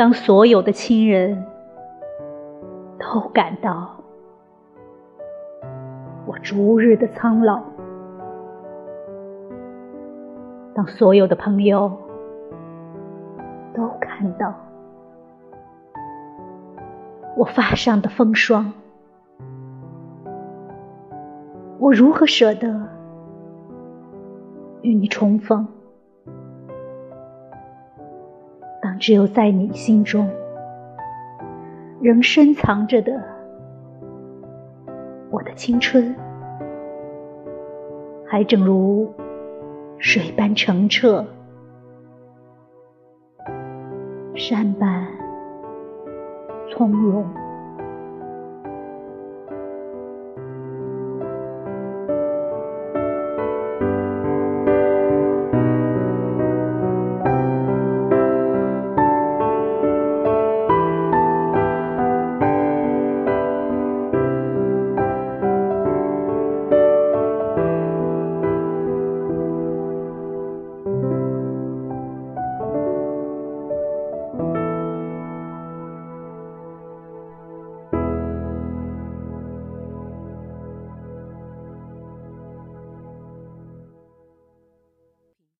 当所有的亲人都感到我逐日的苍老，当所有的朋友都看到我发上的风霜，我如何舍得与你重逢？只有在你心中仍深藏着的我的青春，还正如水般澄澈，山般从容。